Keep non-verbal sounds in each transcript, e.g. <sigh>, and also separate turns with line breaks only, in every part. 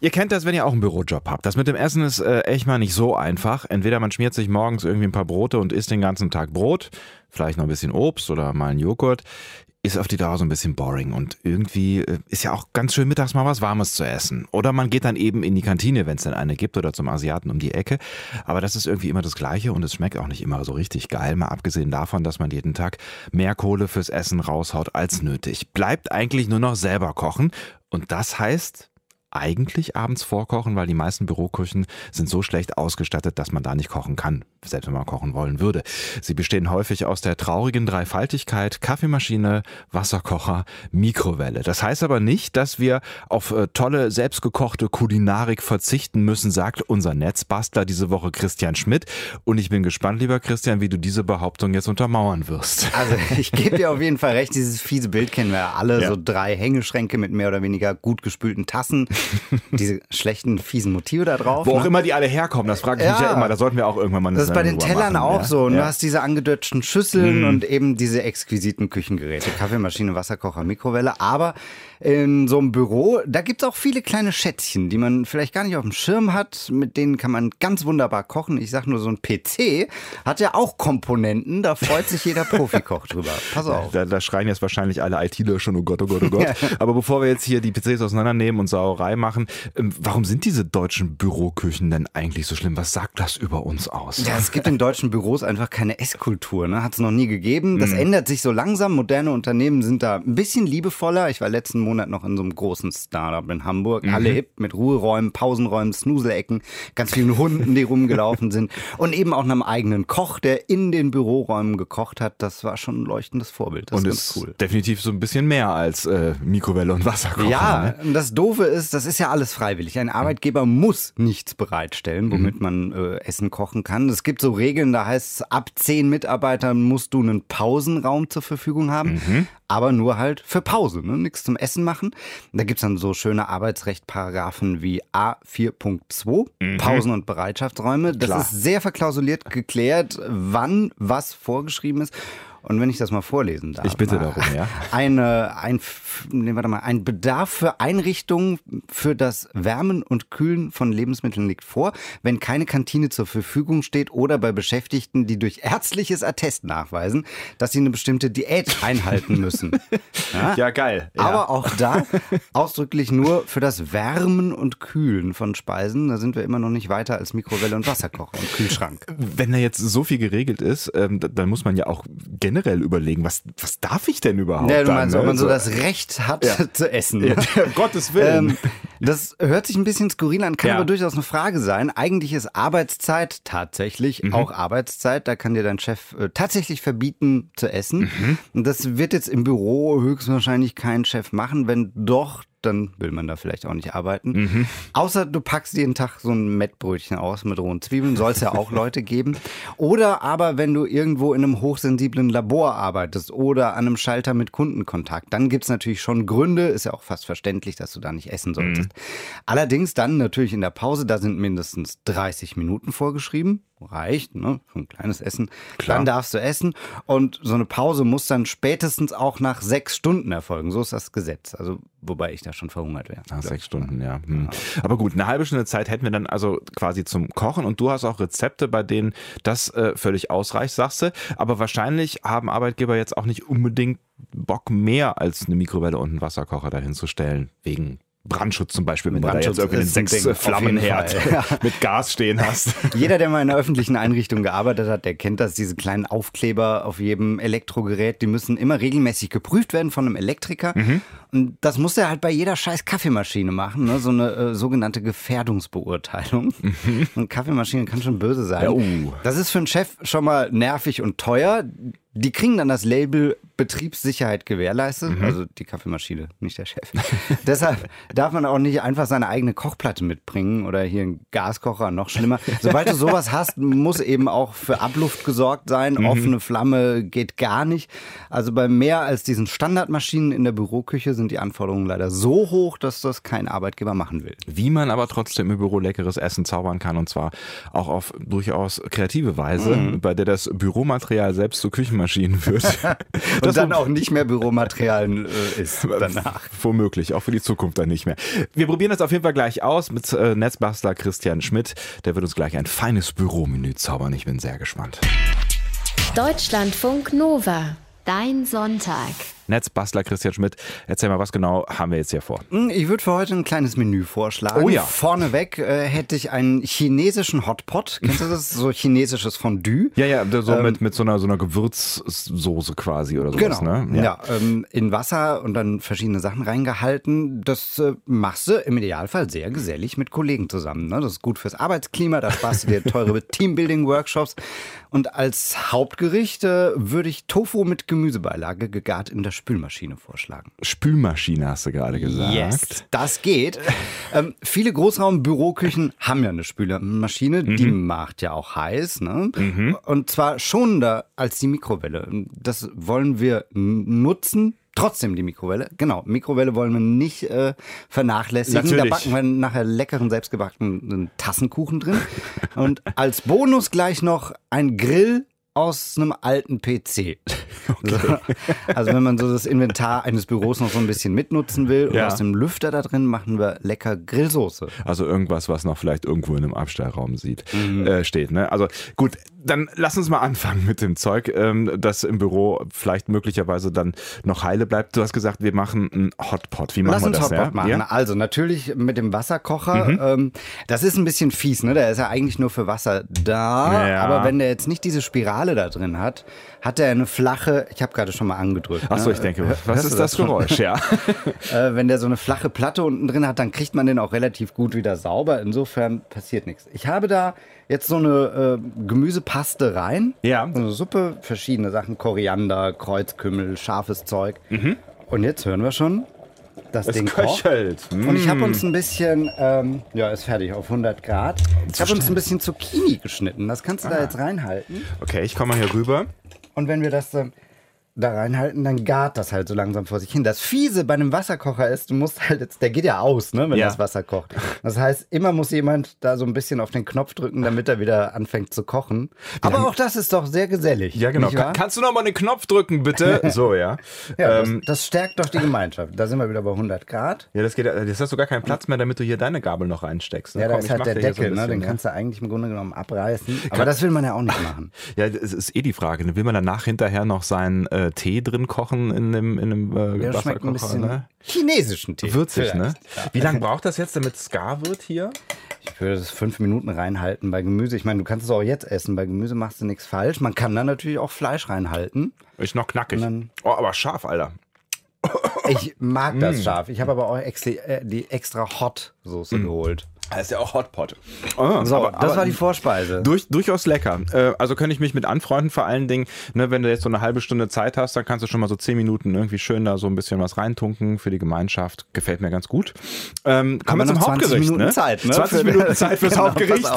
Ihr kennt das, wenn ihr auch einen Bürojob habt. Das mit dem Essen ist äh, echt mal nicht so einfach. Entweder man schmiert sich morgens irgendwie ein paar Brote und isst den ganzen Tag Brot, vielleicht noch ein bisschen Obst oder mal einen Joghurt ist auf die Dauer so ein bisschen boring und irgendwie äh, ist ja auch ganz schön mittags mal was Warmes zu essen. Oder man geht dann eben in die Kantine, wenn es denn eine gibt, oder zum Asiaten um die Ecke. Aber das ist irgendwie immer das Gleiche und es schmeckt auch nicht immer so richtig geil, mal abgesehen davon, dass man jeden Tag mehr Kohle fürs Essen raushaut als nötig. Bleibt eigentlich nur noch selber kochen und das heißt, eigentlich abends vorkochen, weil die meisten Büroküchen sind so schlecht ausgestattet, dass man da nicht kochen kann, selbst wenn man kochen wollen würde. Sie bestehen häufig aus der traurigen Dreifaltigkeit Kaffeemaschine, Wasserkocher, Mikrowelle. Das heißt aber nicht, dass wir auf äh, tolle selbstgekochte Kulinarik verzichten müssen, sagt unser Netzbastler diese Woche Christian Schmidt. Und ich bin gespannt, lieber Christian, wie du diese Behauptung jetzt untermauern wirst.
Also ich gebe dir auf jeden Fall recht, dieses fiese Bild kennen wir alle, ja. so drei Hängeschränke mit mehr oder weniger gut gespülten Tassen, <laughs> diese schlechten, fiesen Motive da drauf.
Wo ne? auch immer die alle herkommen, das frage ich ja. mich ja immer, da sollten wir auch irgendwann mal eine
Das ist bei den Tellern machen, auch ja? so. Und ja. du hast diese angedeutschten Schüsseln mhm. und eben diese exquisiten Küchengeräte, Kaffeemaschine, Wasserkocher, Mikrowelle. Aber in so einem Büro, da gibt es auch viele kleine Schätzchen, die man vielleicht gar nicht auf dem Schirm hat. Mit denen kann man ganz wunderbar kochen. Ich sag nur, so ein PC hat ja auch Komponenten, da freut sich jeder Profikoch <laughs> drüber. Pass auf.
Da, da schreien jetzt wahrscheinlich alle ITler schon, oh Gott, oh Gott, oh Gott. <laughs> Aber bevor wir jetzt hier die PCs auseinandernehmen und Sauerei machen, ähm, warum sind diese deutschen Büroküchen denn eigentlich so schlimm? Was sagt das über uns aus?
Ja, es gibt in deutschen Büros einfach keine Esskultur. Ne? Hat es noch nie gegeben. Das mhm. ändert sich so langsam. Moderne Unternehmen sind da ein bisschen liebevoller. Ich war letzten Monat noch in so einem großen Startup in Hamburg. Mhm. Alle hip mit Ruheräumen, Pausenräumen, Snuselecken, ganz vielen Hunden, die rumgelaufen sind. Und eben auch einem eigenen Koch, der in den Büroräumen gekocht hat. Das war schon ein leuchtendes Vorbild. Das
und ist cool. definitiv so ein bisschen mehr als äh, Mikrowelle und Wasserkocher.
Ja, ne? das Doofe ist, das ist ja alles freiwillig. Ein Arbeitgeber muss nichts bereitstellen, womit mhm. man äh, Essen kochen kann. Es gibt so Regeln, da heißt es, ab zehn Mitarbeitern musst du einen Pausenraum zur Verfügung haben. Mhm aber nur halt für Pause, ne? nichts zum Essen machen. Da gibt es dann so schöne Arbeitsrechtparagraphen wie A4.2, mhm. Pausen- und Bereitschaftsräume. Das Klar. ist sehr verklausuliert geklärt, wann was vorgeschrieben ist. Und wenn ich das mal vorlesen darf.
Ich bitte darum, ja. <laughs>
Eine, ein, nee, warte mal, ein Bedarf für Einrichtungen für das Wärmen und Kühlen von Lebensmitteln liegt vor, wenn keine Kantine zur Verfügung steht oder bei Beschäftigten, die durch ärztliches Attest nachweisen, dass sie eine bestimmte Diät <laughs> einhalten müssen.
Ja, ja geil.
Ja. Aber auch da ausdrücklich nur für das Wärmen und Kühlen von Speisen. Da sind wir immer noch nicht weiter als Mikrowelle und Wasserkocher und Kühlschrank.
Wenn da jetzt so viel geregelt ist, ähm, dann muss man ja auch generell generell überlegen, was, was darf ich denn überhaupt?
Ja, du meinst, dann, ob man so das Recht hat ja. <laughs> zu essen. Ja,
Gottes Willen. Ähm,
das hört sich ein bisschen skurril an, kann ja. aber durchaus eine Frage sein. Eigentlich ist Arbeitszeit tatsächlich mhm. auch Arbeitszeit. Da kann dir dein Chef äh, tatsächlich verbieten zu essen. Mhm. Und das wird jetzt im Büro höchstwahrscheinlich kein Chef machen. Wenn doch, dann will man da vielleicht auch nicht arbeiten. Mhm. Außer du packst jeden Tag so ein Mettbrötchen aus mit rohen Zwiebeln, soll es ja auch <laughs> Leute geben. Oder aber wenn du irgendwo in einem hochsensiblen Labor arbeitest oder an einem Schalter mit Kundenkontakt, dann gibt es natürlich schon Gründe, ist ja auch fast verständlich, dass du da nicht essen solltest. Mhm. Allerdings dann natürlich in der Pause, da sind mindestens 30 Minuten vorgeschrieben reicht, ne? ein kleines Essen. Klar. Dann darfst du essen. Und so eine Pause muss dann spätestens auch nach sechs Stunden erfolgen. So ist das Gesetz. Also, wobei ich da schon verhungert wäre.
Nach sechs Stunden, ja. Hm. Aber gut, eine halbe Stunde Zeit hätten wir dann also quasi zum Kochen. Und du hast auch Rezepte, bei denen das äh, völlig ausreicht, sagst du. Aber wahrscheinlich haben Arbeitgeber jetzt auch nicht unbedingt Bock mehr als eine Mikrowelle und einen Wasserkocher dahin zu stellen, wegen Brandschutz zum Beispiel, wenn Brandschutz du da jetzt irgendwie einen sechs Flammenherd <laughs> mit Gas stehen hast.
Jeder, der mal in einer öffentlichen Einrichtung gearbeitet hat, der kennt das, diese kleinen Aufkleber auf jedem Elektrogerät, die müssen immer regelmäßig geprüft werden von einem Elektriker. Mhm. Und das muss er halt bei jeder scheiß Kaffeemaschine machen, ne? so eine äh, sogenannte Gefährdungsbeurteilung. Mhm. Und Kaffeemaschine kann schon böse sein. Ja, uh. Das ist für einen Chef schon mal nervig und teuer. Die kriegen dann das Label Betriebssicherheit gewährleistet, mhm. also die Kaffeemaschine, nicht der Chef. <laughs> Deshalb darf man auch nicht einfach seine eigene Kochplatte mitbringen oder hier einen Gaskocher, noch schlimmer. Sobald du sowas hast, muss eben auch für Abluft gesorgt sein. Mhm. Offene Flamme geht gar nicht. Also bei mehr als diesen Standardmaschinen in der Büroküche sind die Anforderungen leider so hoch, dass das kein Arbeitgeber machen will.
Wie man aber trotzdem im Büro leckeres Essen zaubern kann und zwar auch auf durchaus kreative Weise, mhm. bei der das Büromaterial selbst zu Küchenmaschinen wird. <laughs>
und dann auch nicht mehr Büromaterial äh, ist danach.
Womöglich, auch für die Zukunft dann nicht mehr. Wir probieren das auf jeden Fall gleich aus mit äh, Netzbastler Christian Schmidt. Der wird uns gleich ein feines Büromenü zaubern. Ich bin sehr gespannt.
Deutschlandfunk Nova. Dein Sonntag.
Netzbastler Christian Schmidt. Erzähl mal, was genau haben wir jetzt hier vor?
Hm, ich würde für heute ein kleines Menü vorschlagen.
Oh ja.
Vorneweg äh, hätte ich einen chinesischen Hotpot. Kennst du das? <laughs> So chinesisches Fondue.
Ja, ja, so ähm, mit, mit so einer, so einer Gewürzsoße quasi oder sowas.
Genau.
Ne?
Ja, ja ähm, in Wasser und dann verschiedene Sachen reingehalten. Das äh, machst du im Idealfall sehr gesellig mit Kollegen zusammen. Ne? Das ist gut fürs Arbeitsklima, da sparst du dir <laughs> teure Teambuilding-Workshops. Und als Hauptgericht äh, würde ich Tofu mit Gemüsebeilage gegart in der Spülmaschine vorschlagen.
Spülmaschine hast du gerade gesagt.
Yes, das geht. <laughs> ähm, viele Großraumbüroküchen haben ja eine Spülmaschine, mhm. die macht ja auch heiß. Ne? Mhm. Und zwar schonender als die Mikrowelle. Das wollen wir nutzen, Trotzdem die Mikrowelle. Genau, Mikrowelle wollen wir nicht äh, vernachlässigen.
Natürlich.
Da backen wir nachher leckeren, selbstgebackenen Tassenkuchen drin. Und als Bonus gleich noch ein Grill aus einem alten PC. <laughs> Okay. Also wenn man so das Inventar eines Büros noch so ein bisschen mitnutzen will und ja. aus dem Lüfter da drin machen wir lecker Grillsoße.
Also irgendwas, was noch vielleicht irgendwo in einem Abstellraum sieht, mhm. äh, steht. Ne? Also gut, dann lass uns mal anfangen mit dem Zeug, ähm, das im Büro vielleicht möglicherweise dann noch heile bleibt. Du hast gesagt, wir machen einen Hotpot. Wie machen
lass
wir das?
Hotpot ja? machen. Ja? Also natürlich mit dem Wasserkocher. Mhm. Ähm, das ist ein bisschen fies, ne? Der ist ja eigentlich nur für Wasser da. Ja. Aber wenn der jetzt nicht diese Spirale da drin hat, hat er eine flache, ich habe gerade schon mal angedrückt.
Achso, ne? ich denke, was ist das, das Geräusch? Ja. <laughs>
äh, wenn der so eine flache Platte unten drin hat, dann kriegt man den auch relativ gut wieder sauber. Insofern passiert nichts. Ich habe da jetzt so eine äh, Gemüsepaste rein.
Ja.
So eine Suppe, verschiedene Sachen, Koriander, Kreuzkümmel, scharfes Zeug. Mhm. Und jetzt hören wir schon, das
es
Ding
köchelt.
kocht. Mm. Und ich habe uns ein bisschen, ähm, ja, ist fertig auf 100 Grad. Ich habe uns ein bisschen Zucchini geschnitten. Das kannst du ah. da jetzt reinhalten.
Okay, ich komme mal hier rüber.
Und wenn wir das ähm, da reinhalten, dann gart das halt so langsam vor sich hin. Das Fiese bei einem Wasserkocher ist, du musst halt jetzt, der geht ja aus, ne, wenn ja. das Wasser kocht. Das heißt, immer muss jemand da so ein bisschen auf den Knopf drücken, damit er wieder anfängt zu kochen. Aber auch das ist doch sehr gesellig.
Ja, genau. Kann, kannst du noch mal den Knopf drücken, bitte? <laughs> so, ja.
ja, ähm, das, das, stärkt doch die Gemeinschaft. Da sind wir wieder bei 100 Grad.
Ja, das geht, jetzt hast du gar keinen Platz mehr, damit du hier deine Gabel noch reinsteckst.
Ne? Ja, da ist halt der Deckel, so bisschen, ne? den ja. kannst du eigentlich im Grunde genommen abreißen. Aber das will man ja auch nicht machen.
ja, das ist eh die Frage. Ne? Will man danach hinterher noch seinen äh, Tee drin kochen? in dem, in dem äh,
ja, Wasserkocher. Ein bisschen ne? chinesischen Tee.
Würzig, ne? Ja. Wie lange braucht das jetzt, damit es gar wird hier?
Ich würde das fünf Minuten reinhalten bei Gemüse. Ich meine, du kannst es auch jetzt essen. Bei Gemüse machst du nichts falsch. Man kann da natürlich auch Fleisch reinhalten.
Ist noch knackig. oh, aber scharf, Alter.
Ich mag das mm. scharf. Ich habe aber auch extra, äh, die extra Hot Soße mm. geholt.
Das ist ja auch Hotpot.
Oh, so, aber, das aber war die Vorspeise.
Durch, durchaus lecker. Äh, also könnte ich mich mit anfreunden, vor allen Dingen, ne, wenn du jetzt so eine halbe Stunde Zeit hast, dann kannst du schon mal so zehn Minuten irgendwie schön da so ein bisschen was reintunken für die Gemeinschaft. Gefällt mir ganz gut. Ähm, kommen wir zum Hauptgericht. 20
Minuten
ne?
Zeit, ne?
20 Minuten Zeit fürs <laughs> genau, Hauptgericht.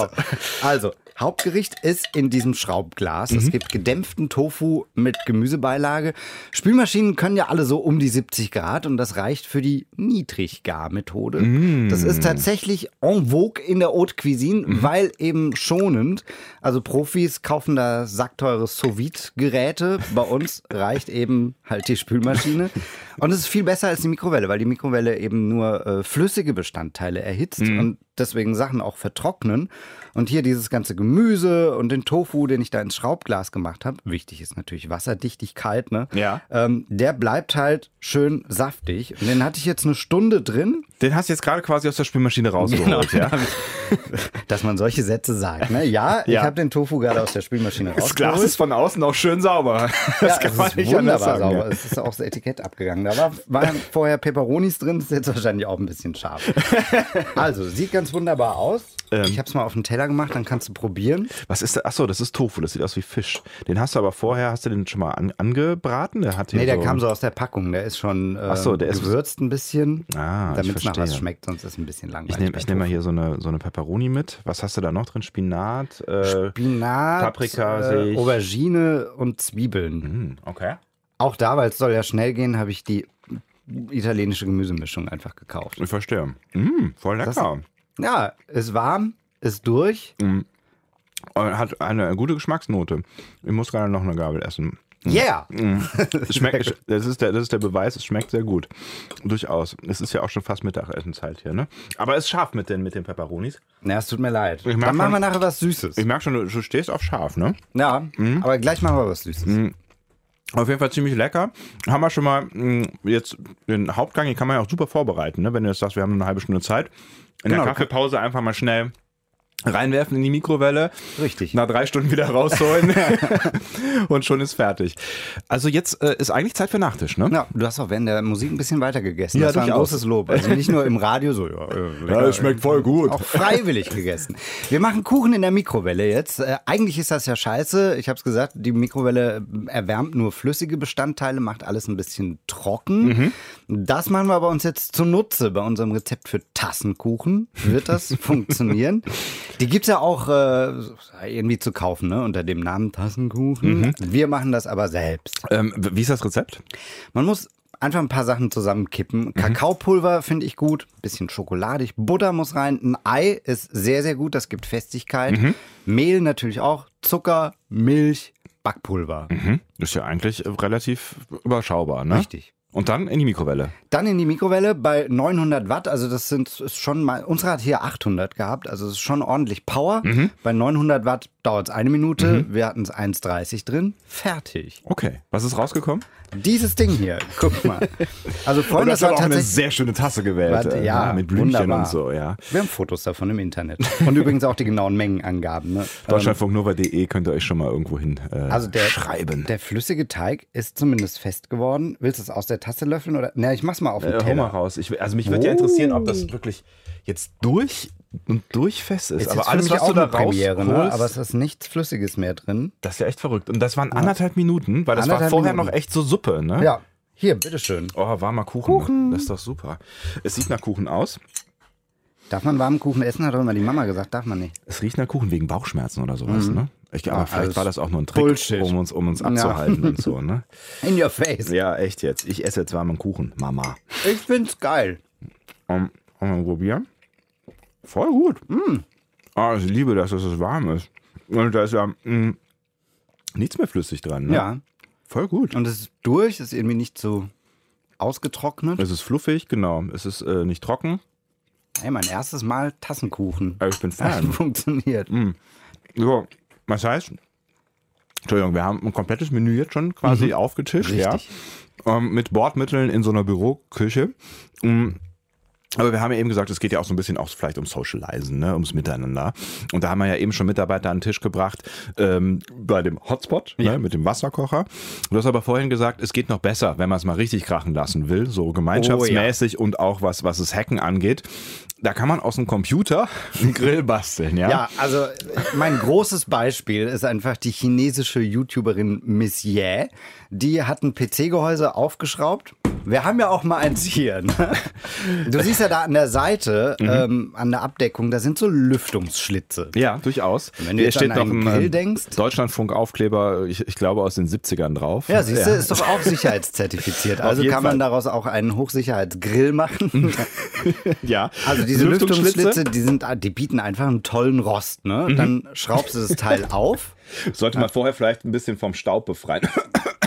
Also, Hauptgericht ist in diesem Schraubglas. Mhm. Es gibt gedämpften Tofu mit Gemüsebeilage. Spülmaschinen können ja alle so um die 70 Grad und das reicht für die Niedriggarmethode. Mhm. Das ist tatsächlich en vogue in der Haute Cuisine, mhm. weil eben schonend. Also Profis kaufen da sackteure Sous-Vide-Geräte. Bei uns reicht eben halt die Spülmaschine. Und es ist viel besser als die Mikrowelle, weil die Mikrowelle eben nur äh, flüssige Bestandteile erhitzt mhm. und deswegen Sachen auch vertrocknen. Und hier dieses ganze Gemüse und den Tofu, den ich da ins Schraubglas gemacht habe, wichtig ist natürlich Wasserdichtigkeit, ne?
Ja.
Ähm, der bleibt halt schön saftig. Und den hatte ich jetzt eine Stunde drin.
Den hast du jetzt gerade quasi aus der Spülmaschine rausgeholt, genau, ja?
Dass man solche Sätze sagt, ne? Ja, ja. ich habe den Tofu gerade aus der Spülmaschine rausgeholt.
Das Glas ist von außen auch schön sauber. Das
ja, kann man nicht wunderbar sagen, sauber. Ja. Es ist auch das Etikett abgegangen. Da war, waren vorher Peperonis drin, das ist jetzt wahrscheinlich auch ein bisschen scharf. Also, sieht ganz wunderbar aus. Ähm, ich habe es mal auf den Teller gemacht, dann kannst du probieren.
Was ist das? Achso, das ist Tofu, das sieht aus wie Fisch. Den hast du aber vorher, hast du den schon mal an, angebraten?
Der hat nee, der so kam so aus der Packung. Der ist schon äh, so, der gewürzt ist, ein bisschen,
ah,
damit es nach was schmeckt, sonst ist es ein bisschen langweilig.
Ich nehme nehm mal hier so eine, so eine Peperoni mit. Was hast du da noch drin? Spinat?
Äh, Spinat,
Paprika,
äh, Aubergine und Zwiebeln.
Mm, okay.
Auch da, weil es soll ja schnell gehen, habe ich die italienische Gemüsemischung einfach gekauft.
Ich verstehe. Mm, voll lecker.
Ja, ist warm, ist durch.
Und Hat eine gute Geschmacksnote. Ich muss gerade noch eine Gabel essen.
Yeah! <laughs>
Es schmeckt, das, ist der, das ist der Beweis, es schmeckt sehr gut. Durchaus. Es ist ja auch schon fast Mittagessenzeit hier, ne? Aber es ist scharf mit den, mit den Peperonis.
Na, es tut mir leid. Dann machen wir nachher was Süßes.
Ich merke schon, du, du stehst auf scharf, ne?
Ja, aber gleich machen wir was Süßes.
Auf jeden Fall ziemlich lecker. Haben wir schon mal mh, jetzt den Hauptgang, den kann man ja auch super vorbereiten, ne? wenn du jetzt sagst, wir haben eine halbe Stunde Zeit. In
Genau.
der Kaffeepause einfach mal schnell reinwerfen in die Mikrowelle.
Richtig.
Nach drei Stunden wieder rausholen <laughs> und schon ist fertig. Also jetzt äh, ist eigentlich Zeit für Nachtisch, ne?
Ja, du hast auch während der Musik ein bisschen weiter gegessen.
Ja,
das war ein großes Lob. Also nicht nur im Radio so, ja, äh,
es schmeckt voll gut.
Auch freiwillig gegessen. Wir machen Kuchen in der Mikrowelle jetzt. Äh, eigentlich ist das ja scheiße. Ich habe es gesagt, die Mikrowelle erwärmt nur flüssige Bestandteile, macht alles ein bisschen trocken. Das machen wir bei uns jetzt zunutze. Bei unserem Rezept für Tassenkuchen wird das <laughs> funktionieren. Die gibt's ja auch äh, irgendwie zu kaufen, ne? unter dem Namen Tassenkuchen. Wir machen das aber selbst.
Ähm, wie ist das Rezept?
Man muss einfach ein paar Sachen zusammenkippen. Kakaopulver finde ich gut, bisschen schokoladig, Butter muss rein, ein Ei ist sehr, sehr gut, das gibt Festigkeit. Mehl natürlich auch, Zucker, Milch, Backpulver.
Hm? Ist ja eigentlich relativ überschaubar, ne?
Richtig.
Und dann in die Mikrowelle.
Dann in die Mikrowelle bei 900 Watt, also das sind ist schon mal, unsere hat hier 800 gehabt, also es ist schon ordentlich Power. Bei 900 Watt dauert es eine Minute, wir hatten es 1,30 drin, fertig.
Okay. Was ist rausgekommen?
Dieses Ding hier, guck mal. <laughs> Also Freunde, das war tatsächlich...
sehr schöne Tasse gewählt.
Warte,
äh,
ja,
Mit Blümchen
wunderbar.
und so, ja.
Wir haben Fotos davon im Internet. Und übrigens auch die genauen Mengenangaben. Ne? <laughs>
Deutschlandfunknova.de könnt ihr euch schon mal irgendwo hin äh,
Also der,
schreiben.
der flüssige Teig ist zumindest fest geworden. Willst du es aus der Tasse löffeln oder? Na, ich mach's mal auf den
Äh, hau mal
Teller.
raus. Ich, also mich würde ja interessieren, ob das wirklich jetzt durch und durch fest ist.
Ist
aber alles, was
auch
du da
eine Premiere, ne? aber es ist nichts Flüssiges mehr drin.
das ist ja echt verrückt. Und das waren anderthalb Minuten, weil das war
Anderthalb
vorher
Minuten.
noch echt so Suppe, ne?
Ja, hier, bitteschön.
Oh, warmer Kuchen. Das ist doch super. Es sieht nach Kuchen aus.
Darf man warmen Kuchen essen? Hat doch immer die Mama gesagt, darf man nicht.
Es riecht nach Kuchen wegen Bauchschmerzen oder sowas, ne? Ich, aber
Ja,
vielleicht
alles
war das auch nur ein Trick,
Bullshit.
um uns, um uns abzuhalten und <laughs> so, ne?
In your face.
Ja, echt jetzt. Ich esse jetzt warmen Kuchen, Mama.
Ich find's geil.
Um, um, probieren. Voll gut. Ah, ich liebe das, dass es warm ist. Und da ist ja mh, nichts mehr flüssig dran. Ne?
Ja.
Voll gut.
Und es ist durch, ist irgendwie nicht so ausgetrocknet.
Es ist fluffig, genau. Es ist äh, nicht trocken.
Hey, mein erstes Mal Tassenkuchen.
Aber ich bin <laughs> Fan.
funktioniert.
So, was heißt? Entschuldigung, wir haben ein komplettes Menü jetzt schon quasi aufgetischt,
Richtig.
ja. Ähm, mit Bordmitteln in so einer Büroküche. Mm, Aber wir haben ja eben gesagt, es geht ja auch so ein bisschen auch vielleicht um Socializen, ne, ums Miteinander. Und da haben wir ja eben schon Mitarbeiter an den Tisch gebracht ähm, bei dem Hotspot, ne, mit dem Wasserkocher. Du hast aber vorhin gesagt, es geht noch besser, wenn man es mal richtig krachen lassen will, so gemeinschaftsmäßig und auch was, was das Hacken angeht. Da kann man aus dem Computer <laughs> einen Grill basteln, ja?
Ja, also mein großes Beispiel ist einfach die chinesische YouTuberin Miss Ye. Die hat ein PC-Gehäuse aufgeschraubt. Wir haben ja auch mal eins hier. Ne? Du siehst ja da an der Seite, ähm, an der Abdeckung, da sind so Lüftungsschlitze.
Ja, durchaus.
Wenn du jetzt an einen Grill
ähm,
denkst.
Deutschlandfunk-Aufkleber, ich, ich glaube aus den 70ern drauf.
Ja, siehst du, ist doch auch sicherheitszertifiziert. <laughs> Also kann man
Fall.
daraus auch einen Hochsicherheitsgrill machen. <laughs>
ja.
Also diese Lüftungsschlitze, die, sind, die bieten einfach einen tollen Rost. Ne? Dann schraubst du das Teil <laughs> auf.
Sollte man vorher vielleicht ein bisschen vom Staub befreien.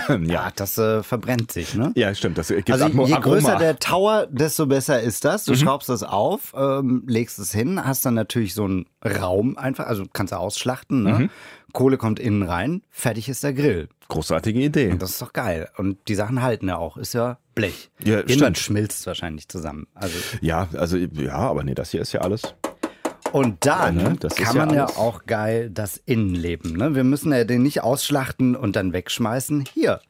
<laughs>
Ja, das äh, verbrennt sich. Ne?
Ja, stimmt. Das gibt
Also
Atmo-
je
Aroma.
größer der Tower, desto besser ist das. Du schraubst das auf, ähm, legst es hin, hast dann natürlich so einen Raum einfach, also kannst du ausschlachten. Ne? Kohle kommt innen rein, fertig ist der Grill.
Großartige Idee.
Das ist doch geil. Und die Sachen halten ja auch. Ist ja Blech.
Ja,
Irgendwann
stimmt.
schmilzt es wahrscheinlich zusammen. Also
Ja, also ja, aber nee, das hier ist ja alles.
Und dann
Ja, ne?
Kann
ja
man ja
alles.
auch geil das Innenleben. Ne? Wir müssen ja den nicht ausschlachten und dann wegschmeißen. Hier,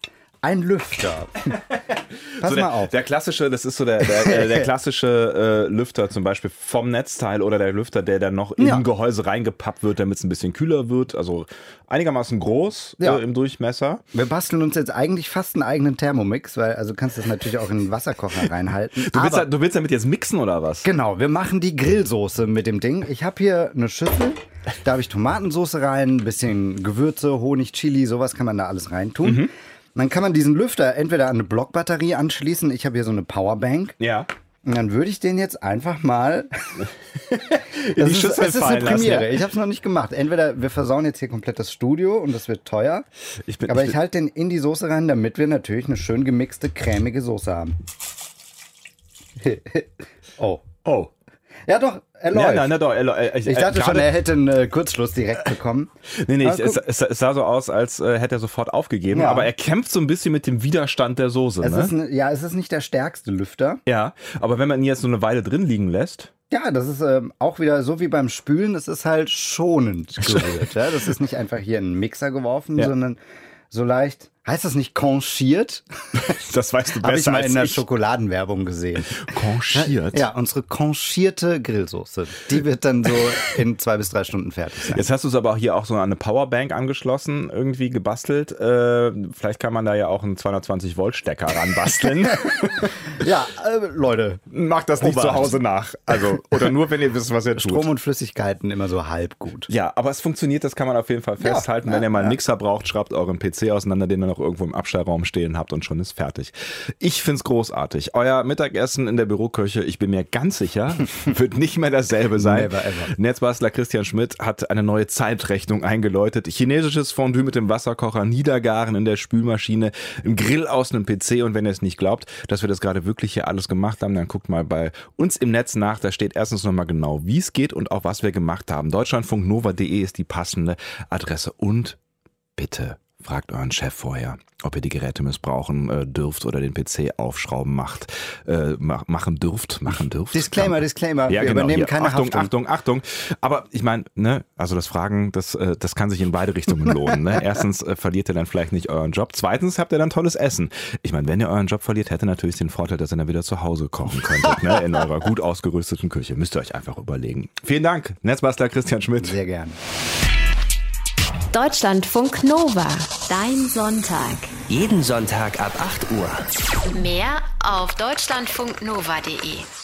ein Lüfter. <laughs> Pass
So der,
mal auf.
der klassische, das ist so der, der, äh, der <laughs> klassische äh, Lüfter zum Beispiel vom Netzteil oder der Lüfter, der dann noch
Ja.
ein Gehäuse reingepappt wird, damit es ein bisschen kühler wird. Also einigermaßen groß
Ja.
äh, im Durchmesser.
Wir basteln uns jetzt eigentlich fast einen eigenen Thermomix, weil also kannst du das natürlich auch in den Wasserkocher reinhalten.
Du willst,
Aber,
du willst damit jetzt mixen oder was?
genau, wir machen die Grillsoße mit dem Ding. Ich habe hier eine Schüssel, da habe ich Tomatensoße rein, ein bisschen Gewürze, Honig, Chili, sowas kann man da alles reintun. Dann kann man diesen Lüfter entweder an eine Blockbatterie anschließen. Ich habe hier so eine Powerbank.
Ja.
Und dann würde ich den jetzt einfach mal. <laughs>
In
Das ist, es ist eine
lassen.
Premiere.
ja.
Ich habe es noch nicht gemacht. Entweder wir versauen jetzt hier komplett das Studio und das wird teuer.
Ich bin-
aber
ich
ich, halte den in die Soße rein, damit wir natürlich eine schön gemixte, cremige Soße haben. <laughs> oh.
Oh.
Ja, doch, er läuft.
Ja, nein, na doch. äh, äh,
ich dachte
äh,
schon,
gerade-
er hätte einen äh, Kurzschluss direkt bekommen. <laughs>
Nee, nee,
Aber
es, es, es sah so aus, als äh, hätte er sofort aufgegeben.
Ja.
Aber er kämpft so ein bisschen mit dem Widerstand der Soße.
Es
Ne?
ist, ein, ja, es ist nicht der stärkste Lüfter.
ja, aber wenn man ihn jetzt so eine Weile drin liegen lässt,
Ja, das ist ähm, auch wieder so wie beim Spülen, das ist halt schonend <laughs> gerührt. ja? Das ist nicht einfach hier in einen Mixer geworfen,
Ja.
sondern so leicht. Heißt das nicht conchiert? <laughs>
das weißt du
Habe ich
besser
mal
als
in der
ich.
Schokoladenwerbung gesehen.
Conchiert.
Ja, unsere conchierte Grillsoße. Die wird dann so in zwei bis drei Stunden fertig sein.
Jetzt hast du es aber auch hier auch so an eine Powerbank angeschlossen, irgendwie gebastelt. Äh, vielleicht kann man da ja auch einen 220 Volt Stecker ranbasteln. <laughs>
Ja, äh, Leute,
Macht das nicht
Obacht.
zu Hause nach. Also, oder nur, wenn ihr wisst, was ihr tut.
Strom und Flüssigkeiten immer so halb gut.
Ja, aber es funktioniert, das kann man auf jeden Fall festhalten. Wenn ihr mal einen Mixer braucht, schraubt euren PC auseinander, den ihr noch irgendwo im Abstellraum stehen habt und schon ist fertig. Ich find's großartig. Euer Mittagessen in der Büroküche, ich bin mir ganz sicher, <laughs> wird nicht mehr dasselbe sein.
Never ever.
Netzbastler Christian Schmidt hat eine neue Zeitrechnung eingeläutet. Chinesisches Fondue mit dem Wasserkocher, Niedergaren in der Spülmaschine, ein Grill aus einem PC und wenn ihr es nicht glaubt, dass wir das gerade wirklich hier alles gemacht haben, dann guckt mal bei uns im Netz nach. Da steht erstens nochmal genau, wie es geht und auch was wir gemacht haben. Deutschlandfunknova.de ist die passende Adresse und bitte fragt euren Chef vorher, ob ihr die Geräte missbrauchen äh, dürft oder den PC aufschrauben macht, äh, ma machen dürft, machen dürft.
Disclaimer, Disclaimer.
Ja,
wir
genau,
übernehmen
hier.
keine
Achtung,
Haftung.
Achtung, Achtung. Aber ich meine, ne, also das Fragen, das, äh, das kann sich in beide Richtungen <laughs> lohnen. Ne? Erstens äh, verliert ihr dann vielleicht nicht euren Job. Zweitens habt ihr dann tolles Essen. Ich meine, wenn ihr euren Job verliert, hätte natürlich den Vorteil, dass ihr dann wieder zu Hause kochen könntet, ne? in eurer gut ausgerüsteten Küche. Müsst ihr euch einfach überlegen. Vielen Dank, Netzbastler Christian Schmidt.
Sehr gern.
Deutschlandfunk Nova. Dein Sonntag.
Jeden Sonntag ab 8 Uhr.
Mehr auf deutschlandfunknova.de.